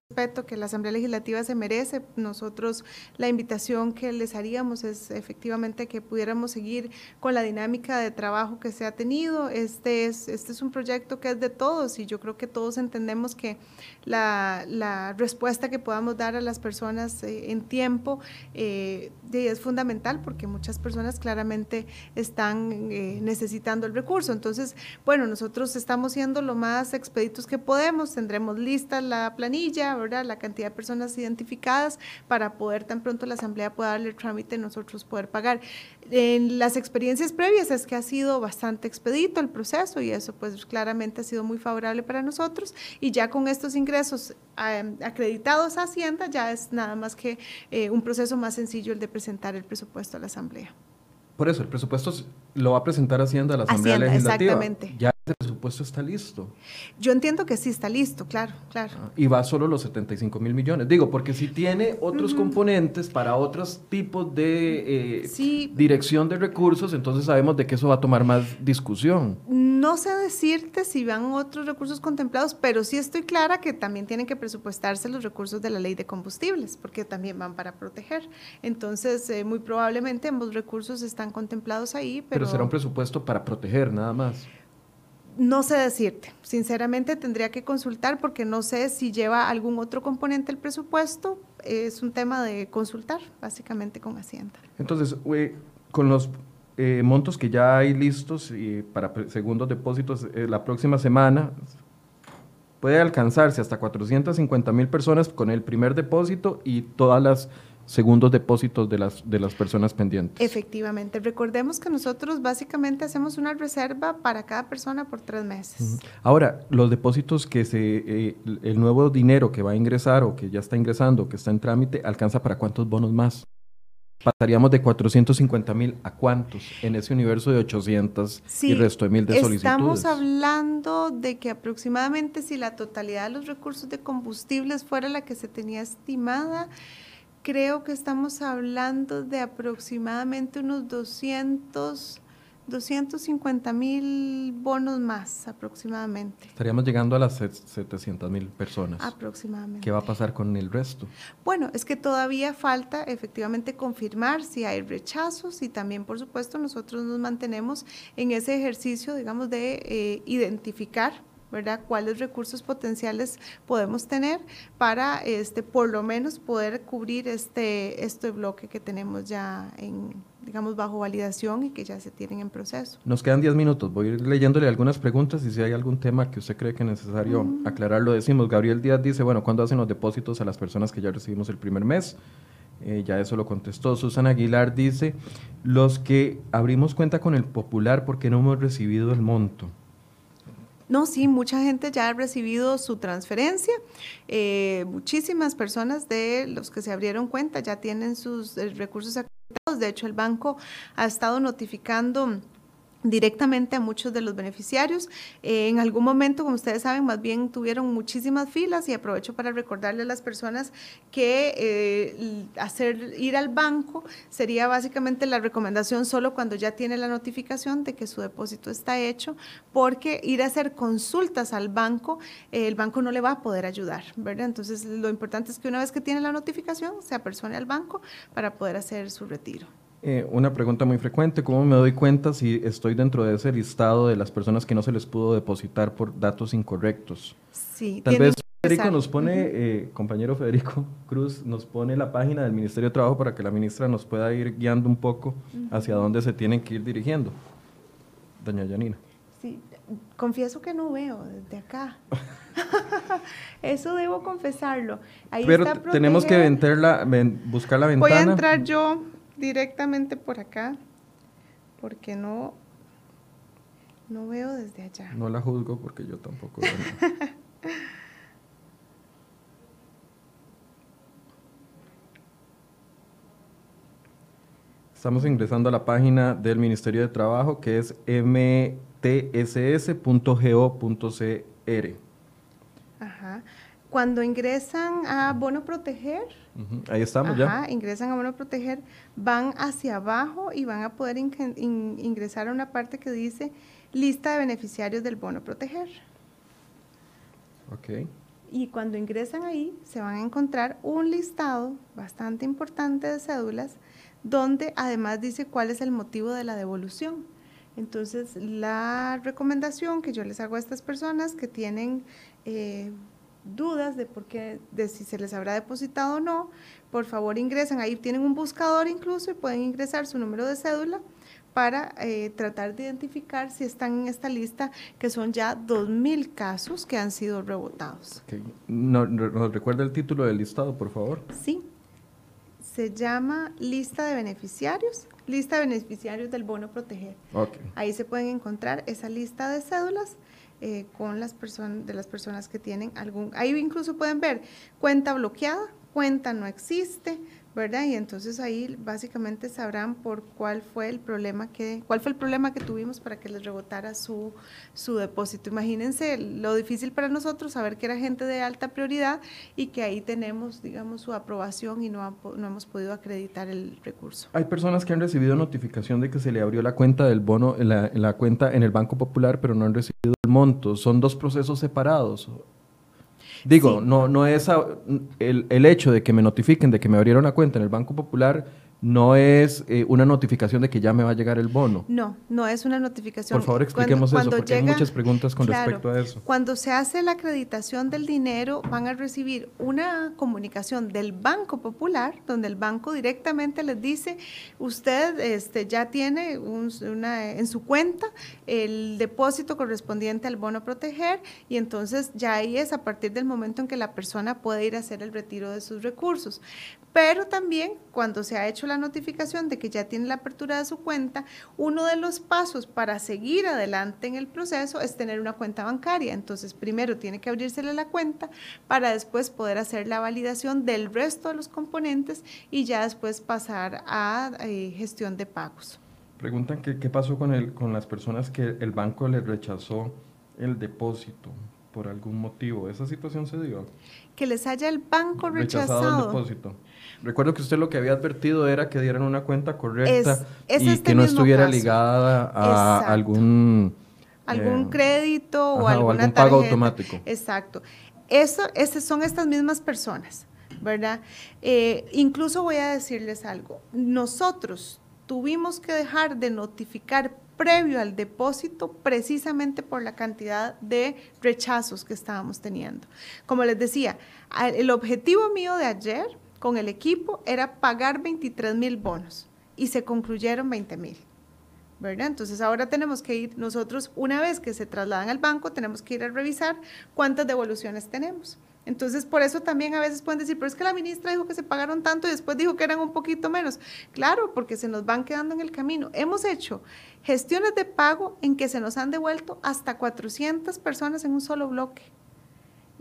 respeto que la Asamblea Legislativa se merece. Nosotros la invitación que les haríamos es efectivamente que pudiéramos seguir con la dinámica de trabajo que se ha tenido. Este es, este es un proyecto que es de todos y yo creo que todos entendemos que la, la respuesta que podamos dar a las personas eh, en tiempo eh, es fundamental porque muchas personas claramente están eh, necesitando el recurso. Entonces, bueno, nosotros estamos siendo lo más expeditos que podemos, tendremos lista la planilla, ¿verdad? la cantidad de personas identificadas para poder tan pronto la Asamblea pueda darle el trámite nosotros poder pagar. En las experiencias previas es que ha sido bastante expedito el proceso y eso pues claramente ha sido muy favorable para nosotros y ya con estos ingresos eh, acreditados a Hacienda ya es nada más que eh, un proceso más sencillo el de presentar el presupuesto a la Asamblea. Por eso, el presupuesto lo va a presentar Hacienda a la Asamblea Legislativa. Exactamente. Ya presupuesto está listo. Yo entiendo que sí está listo, claro, claro. Ah, y va solo los 75 mil millones. Digo, porque si tiene otros componentes para otros tipos de eh, dirección de recursos, entonces sabemos de que eso va a tomar más discusión. No sé decirte si van otros recursos contemplados, pero sí estoy clara que también tienen que presupuestarse los recursos de la ley de combustibles, porque también van para proteger. Entonces, eh, muy probablemente ambos recursos están contemplados ahí. Pero, pero será un presupuesto para proteger, nada más. No sé decirte, sinceramente tendría que consultar porque no sé si lleva algún otro componente el presupuesto, es un tema de consultar básicamente con Hacienda. Entonces, con los eh, montos que ya hay listos y para segundos depósitos eh, la próxima semana, puede alcanzarse hasta 450 mil personas con el primer depósito y todas las segundos depósitos de las, de las personas pendientes. Efectivamente. Recordemos que nosotros básicamente hacemos una reserva para cada persona por tres meses. Ahora, los depósitos que se, eh, el nuevo dinero que va a ingresar o que ya está ingresando, que está en trámite, ¿alcanza para cuántos bonos más? Pasaríamos de 450 mil a cuántos en ese universo de 800 y resto de mil de solicitudes. Estamos hablando de que aproximadamente si la totalidad de los recursos de combustibles fuera la que se tenía estimada, creo que estamos hablando de aproximadamente unos 200, 250 mil bonos más aproximadamente. Estaríamos llegando a las 700 mil personas. Aproximadamente. ¿Qué va a pasar con el resto? Bueno, es que todavía falta efectivamente confirmar si hay rechazos y también, por supuesto, nosotros nos mantenemos en ese ejercicio, digamos, de eh, identificar ¿verdad? ¿Cuáles recursos potenciales podemos tener para, este, por lo menos, poder cubrir este, este bloque que tenemos ya en, digamos, bajo validación y que ya se tienen en proceso? Nos quedan 10 minutos. Voy a ir leyéndole algunas preguntas y si hay algún tema que usted cree que es necesario mm. aclarar, lo decimos. Gabriel Díaz dice, bueno, ¿cuándo hacen los depósitos a las personas que ya recibimos el primer mes? Eh, ya eso lo contestó. Susana Aguilar dice, los que abrimos cuenta con el Popular porque no hemos recibido el monto. No, sí, mucha gente ya ha recibido su transferencia. Eh, muchísimas personas de los que se abrieron cuenta ya tienen sus eh, recursos acreditados. De hecho, el banco ha estado notificando directamente a muchos de los beneficiarios. Eh, en algún momento, como ustedes saben, más bien tuvieron muchísimas filas y aprovecho para recordarle a las personas que eh, hacer ir al banco sería básicamente la recomendación solo cuando ya tiene la notificación de que su depósito está hecho, porque ir a hacer consultas al banco, eh, el banco no le va a poder ayudar, ¿verdad? Entonces, lo importante es que una vez que tiene la notificación, se apersone al banco para poder hacer su retiro. Eh, una pregunta muy frecuente, ¿cómo me doy cuenta si estoy dentro de ese listado de las personas que no se les pudo depositar por datos incorrectos? Sí, tal vez Federico nos pone, eh, compañero Federico Cruz, nos pone la página del Ministerio de Trabajo para que la ministra nos pueda ir guiando un poco hacia dónde se tienen que ir dirigiendo. Doña Yanina. Sí, confieso que no veo desde acá. Eso debo confesarlo. Ahí Pero tenemos que buscar la ventana. Voy a entrar yo directamente por acá, porque no, no veo desde allá. No la juzgo porque yo tampoco. Estamos ingresando a la página del Ministerio de Trabajo que es mtss.go.cr. Cuando ingresan a Bono Proteger, ahí estamos ya. Ingresan a Bono Proteger, van hacia abajo y van a poder ingresar a una parte que dice lista de beneficiarios del Bono Proteger. Ok. Y cuando ingresan ahí, se van a encontrar un listado bastante importante de cédulas, donde además dice cuál es el motivo de la devolución. Entonces, la recomendación que yo les hago a estas personas que tienen eh, dudas de por qué, de si se les habrá depositado o no, por favor ingresen, ahí tienen un buscador incluso y pueden ingresar su número de cédula para eh, tratar de identificar si están en esta lista, que son ya 2.000 casos que han sido rebotados. ¿Nos no, recuerda el título del listado, por favor? Sí, se llama lista de beneficiarios, lista de beneficiarios del bono proteger. Ahí se pueden encontrar esa lista de cédulas eh, con las personas, de las personas que tienen algún, ahí incluso pueden ver cuenta bloqueada, cuenta no existe, ¿verdad? Y entonces ahí básicamente sabrán por cuál fue el problema que, cuál fue el problema que tuvimos para que les rebotara su, su depósito. Imagínense lo difícil para nosotros saber que era gente de alta prioridad y que ahí tenemos, digamos, su aprobación y no, no hemos podido acreditar el recurso. Hay personas que han recibido notificación de que se le abrió la cuenta del bono, la cuenta en el Banco Popular, pero no han recibido el monto. Son dos procesos separados. Digo, no, no es el, el, hecho de que me notifiquen de que me abrieron una cuenta en el Banco Popular no es eh, una notificación de que ya me va a llegar el bono. No, no es una notificación. Por favor, expliquemos eso, porque hay muchas preguntas con respecto a eso. Cuando se hace la acreditación del dinero, van a recibir una comunicación del Banco Popular, donde el banco directamente les dice, usted este, ya tiene una, en su cuenta el depósito correspondiente al bono proteger, y entonces ya ahí es a partir del momento en que la persona puede ir a hacer el retiro de sus recursos. Pero también cuando se ha hecho la notificación de que ya tiene la apertura de su cuenta, uno de los pasos para seguir adelante en el proceso es tener una cuenta bancaria. Entonces, primero tiene que abrírsele la cuenta para después poder hacer la validación del resto de los componentes y ya después pasar a eh, gestión de pagos. Preguntan qué pasó con, el, con las personas que el banco les rechazó el depósito. por algún motivo. ¿Esa situación se dio? Que les haya el banco rechazado. el depósito. Recuerdo que usted lo que había advertido era que dieran una cuenta correcta y este que no estuviera ligada a algún algún eh, crédito o alguna algún pago automático. Exacto. Eso, son estas mismas personas, ¿verdad? Eh, incluso voy a decirles algo. Nosotros tuvimos que dejar de notificar previo al depósito precisamente por la cantidad de rechazos que estábamos teniendo. Como les decía, el objetivo mío de ayer con el equipo era pagar 23 mil bonos y se concluyeron 20 mil. ¿verdad? Entonces ahora tenemos que ir nosotros, una vez que se trasladan al banco, tenemos que ir a revisar cuántas devoluciones tenemos. Entonces, por eso también a veces pueden decir, pero es que la ministra dijo que se pagaron tanto y después dijo que eran un poquito menos. Claro, porque se nos van quedando en el camino. Hemos hecho gestiones de pago en que se nos han devuelto hasta 400 personas en un solo bloque.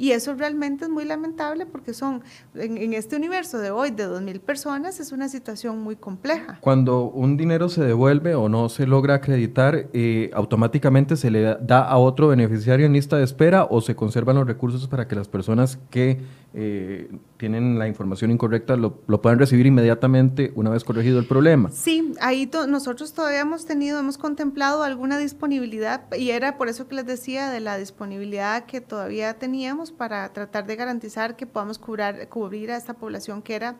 Y eso realmente es muy lamentable porque son, en, este universo de hoy, de 2.000 personas, es una situación muy compleja. Cuando un dinero se devuelve o no se logra acreditar, eh, ¿automáticamente se le da a otro beneficiario en lista de espera o se conservan los recursos para que las personas que eh, tienen la información incorrecta lo, puedan recibir inmediatamente una vez corregido el problema? Sí, ahí nosotros todavía hemos tenido, hemos contemplado alguna disponibilidad y era por eso que les decía de la disponibilidad que todavía teníamos para tratar de garantizar que podamos cubrir a esta población que era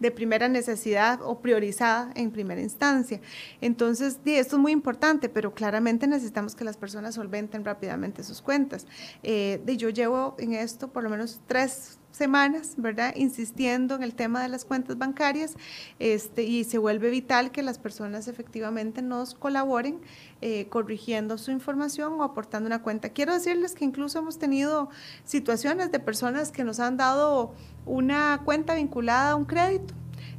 de primera necesidad o priorizada en primera instancia. Entonces, esto es muy importante, pero claramente necesitamos que las personas solventen rápidamente sus cuentas. Eh, yo llevo en esto por lo menos tres semanas, ¿verdad? Insistiendo en el tema de las cuentas bancarias este, y se vuelve vital que las personas efectivamente nos colaboren eh, corrigiendo su información o aportando una cuenta. Quiero decirles que incluso hemos tenido situaciones de personas que nos han dado una cuenta vinculada a un crédito,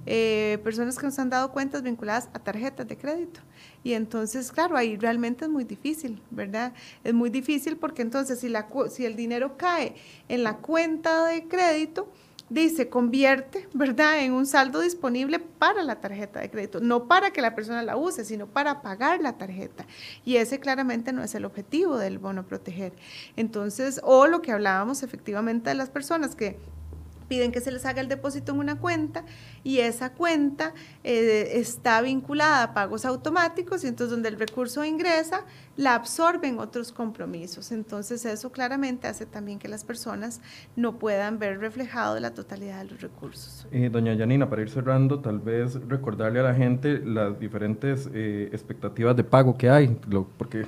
eh, personas que nos han dado cuentas vinculadas a tarjetas de crédito. Y entonces, claro, ahí realmente es muy difícil, ¿verdad? Es muy difícil porque entonces si, la, si el dinero cae en la cuenta de crédito, dice, convierte, ¿verdad?, en un saldo disponible para la tarjeta de crédito, no para que la persona la use, sino para pagar la tarjeta. Y ese claramente no es el objetivo del bono proteger. Entonces, o lo que hablábamos efectivamente de las personas que piden que se les haga el depósito en una cuenta y esa cuenta eh, está vinculada a pagos automáticos y entonces donde el recurso ingresa, la absorben otros compromisos. Entonces eso claramente hace también que las personas no puedan ver reflejado la totalidad de los recursos. Eh, doña Yanina, para ir cerrando, tal vez recordarle a la gente las diferentes eh, expectativas de pago que hay, porque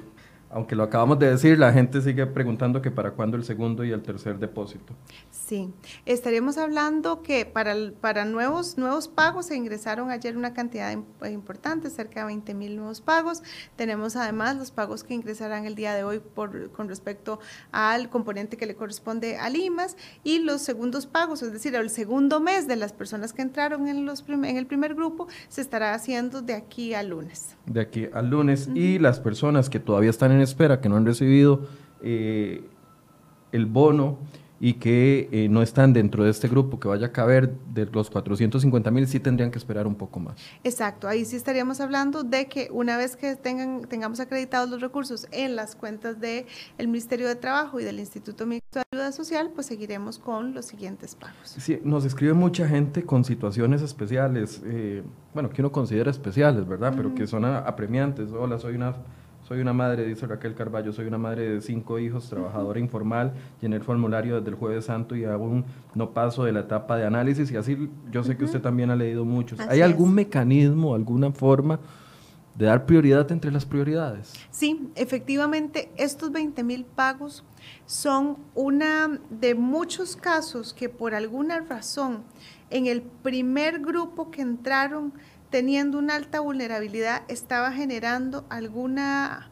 aunque lo acabamos de decir, la gente sigue preguntando que para cuándo el segundo y el tercer depósito. Sí, estaríamos hablando que para, para nuevos, nuevos pagos se ingresaron ayer una cantidad importante, cerca de 20 mil nuevos pagos. Tenemos además los pagos que ingresarán el día de hoy por, con respecto al componente que le corresponde a Limas y los segundos pagos, es decir, el segundo mes de las personas que entraron en, los en el primer grupo se estará haciendo de aquí al lunes. De aquí al lunes. Y las personas que todavía están en espera, que no han recibido eh, el bono y que eh, no están dentro de este grupo que vaya a caber de los 450 mil, sí tendrían que esperar un poco más. Exacto, ahí sí estaríamos hablando de que una vez que tengan, tengamos acreditados los recursos en las cuentas del Ministerio de Trabajo y del Instituto Mixto de Ayuda Social, pues seguiremos con los siguientes pagos. Sí, nos escribe mucha gente con situaciones especiales, eh, bueno, que uno considera especiales, ¿verdad? Pero que son apremiantes. Hola, soy una soy una madre, dice Raquel Carballo, soy una madre de cinco hijos, trabajadora informal, llené el formulario desde el jueves santo y aún no paso de la etapa de análisis y así yo sé que usted también ha leído muchos. ¿Hay algún mecanismo, alguna forma de dar prioridad entre las prioridades? Sí, efectivamente, estos 20 mil pagos son una de muchos casos que por alguna razón en el primer grupo que entraron teniendo una alta vulnerabilidad estaba generando alguna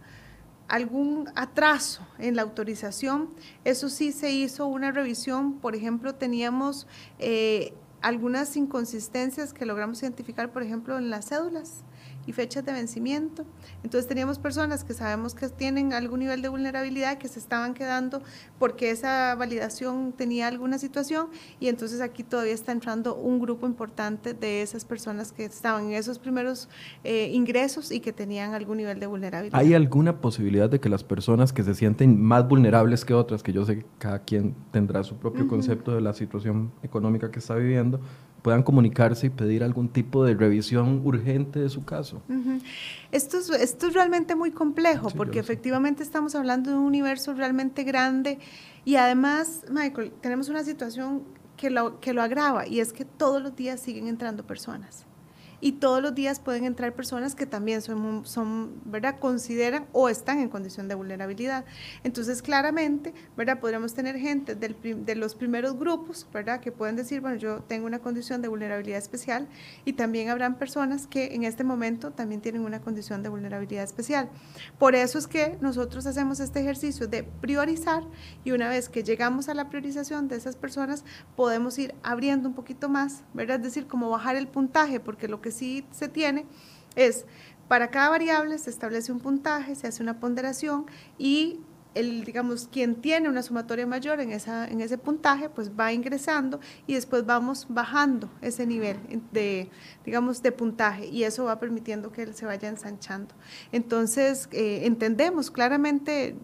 algún atraso en la autorización. Eso sí se hizo una revisión, por ejemplo, teníamos eh, algunas inconsistencias que logramos identificar, por ejemplo, en las cédulas y fechas de vencimiento. Entonces teníamos personas que sabemos que tienen algún nivel de vulnerabilidad que se estaban quedando porque esa validación tenía alguna situación y entonces aquí todavía está entrando un grupo importante de esas personas que estaban en esos primeros eh, ingresos y que tenían algún nivel de vulnerabilidad. ¿Hay alguna posibilidad de que las personas que se sienten más vulnerables que otras, que yo sé que cada quien tendrá su propio concepto de la situación económica que está viviendo, puedan comunicarse y pedir algún tipo de revisión urgente de su caso. esto, es, esto es realmente muy complejo porque efectivamente estamos hablando de un universo realmente grande y además, Michael, tenemos una situación que lo, que lo agrava y es que todos los días siguen entrando personas y todos los días pueden entrar personas que también son, son ¿verdad? consideran o están en condición de vulnerabilidad. Entonces, claramente, ¿verdad? podríamos tener gente del, de los primeros grupos, ¿verdad? que pueden decir, bueno, yo tengo una condición de vulnerabilidad especial y también habrán personas que en este momento también tienen una condición de vulnerabilidad especial. Por eso es que nosotros hacemos este ejercicio de priorizar y una vez que llegamos a la priorización de esas personas, podemos ir abriendo un poquito más, ¿verdad? Es decir, como bajar el puntaje, porque lo que sí se tiene es, para cada variable se establece un puntaje, se hace una ponderación y el, digamos, quien tiene una sumatoria mayor en, esa, en ese puntaje, pues va ingresando y después vamos bajando ese nivel de, digamos, de puntaje y eso va permitiendo que él se vaya ensanchando. Entonces, eh, entendemos claramente,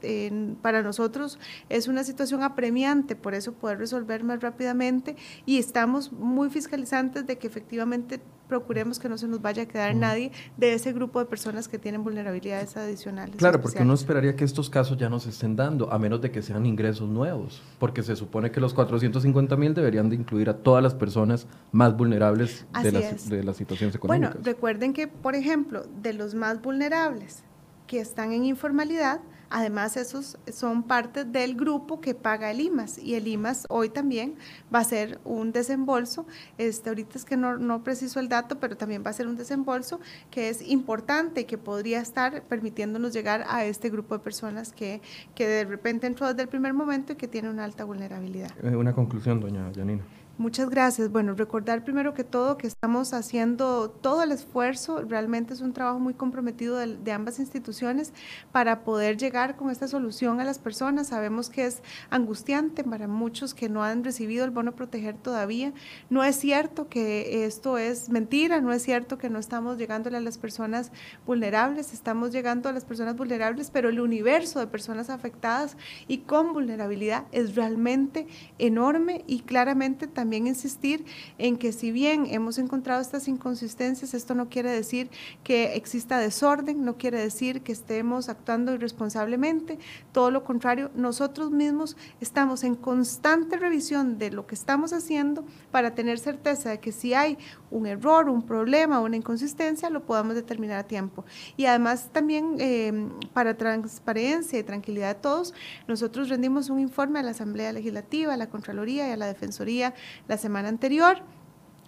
para nosotros es una situación apremiante, por eso poder resolver más rápidamente y estamos muy fiscalizantes de que efectivamente procuremos que no se nos vaya a quedar nadie de ese grupo de personas que tienen vulnerabilidades adicionales. Claro, porque uno esperaría que estos casos ya no se estén dando, a menos de que sean ingresos nuevos, porque se supone que los 450 mil deberían de incluir a todas las personas más vulnerables de las, de las situaciones económicas. Bueno, recuerden que, por ejemplo, de los más vulnerables que están en informalidad, Además, esos son parte del grupo que paga el IMAS y el IMAS hoy también va a ser un desembolso. Este, ahorita es que no, no preciso el dato, pero también va a ser un desembolso que es importante que podría estar permitiéndonos llegar a este grupo de personas que, que de repente entró desde el primer momento y que tiene una alta vulnerabilidad. Eh, una conclusión, doña Janina. Muchas gracias. Bueno, recordar primero que todo que estamos haciendo todo el esfuerzo, realmente es un trabajo muy comprometido de, ambas instituciones para poder llegar con esta solución a las personas. Sabemos que es angustiante para muchos que no han recibido el bono proteger todavía. No es cierto que esto es mentira, no es cierto que no estamos llegándole a las personas vulnerables, estamos llegando a las personas vulnerables, pero el universo de personas afectadas y con vulnerabilidad es realmente enorme y claramente también también insistir en que si bien hemos encontrado estas inconsistencias, esto no quiere decir que exista desorden, no quiere decir que estemos actuando irresponsablemente, todo lo contrario, nosotros mismos estamos en constante revisión de lo que estamos haciendo para tener certeza de que si hay un error, un problema, una inconsistencia, lo podamos determinar a tiempo. Y además también eh, para transparencia y tranquilidad de todos, nosotros rendimos un informe a la Asamblea Legislativa, a la Contraloría y a la Defensoría la semana anterior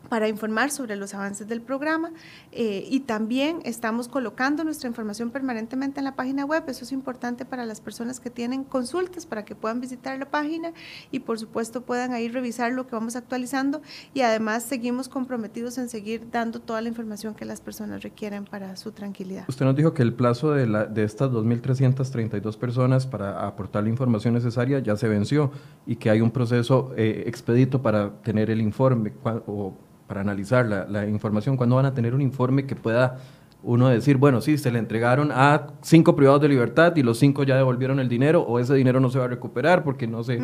para informar sobre los avances del programa eh, y también estamos colocando nuestra información permanentemente en la página web. Eso es importante para las personas que tienen consultas para que puedan visitar la página y por supuesto puedan ahí revisar lo que vamos actualizando y además seguimos comprometidos en seguir dando toda la información que las personas requieren para su tranquilidad. Usted nos dijo que el plazo de, la, de estas 2.332 personas para aportar la información necesaria ya se venció y que hay un proceso eh, expedito para tener el informe o para analizar la, la información, cuándo van a tener un informe que pueda uno decir, bueno, sí, se le entregaron a cinco privados de libertad y los cinco ya devolvieron el dinero o ese dinero no se va a recuperar porque no sé,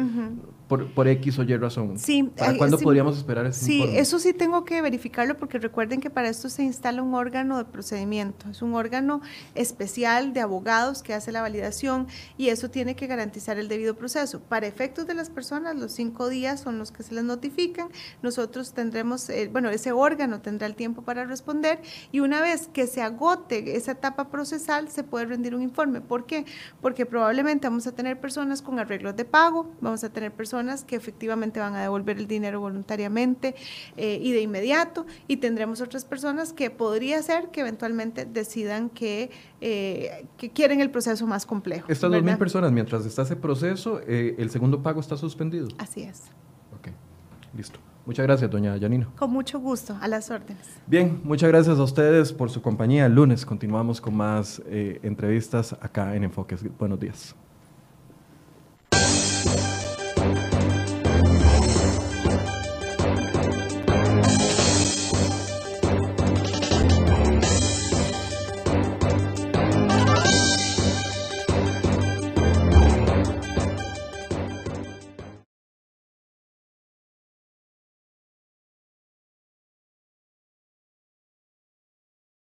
por, por, X o Y razón. Sí, ¿Para cuándo podríamos esperar ese Sí, eso sí tengo que verificarlo porque recuerden que para esto se instala un órgano de procedimiento, es un órgano especial de abogados que hace la validación y eso tiene que garantizar el debido proceso. Para efectos de las personas, los cinco días son los que se les notifican, nosotros tendremos, eh, bueno, ese órgano tendrá el tiempo para responder y una vez que se agote esa etapa procesal, se puede rendir un informe. ¿Por qué? Porque probablemente vamos a tener personas con arreglos de pago, vamos a tener personas que efectivamente van a devolver el dinero voluntariamente eh, y de inmediato, y tendremos otras personas que podría ser que eventualmente decidan que, eh, que quieren el proceso más complejo. Estas dos mil personas, mientras está ese proceso, eh, el segundo pago está suspendido. Así es. Ok, listo. Muchas gracias, doña Janino. Con mucho gusto, a las órdenes. Bien, muchas gracias a ustedes por su compañía. El lunes continuamos con más eh, entrevistas acá en Enfoques. Buenos días.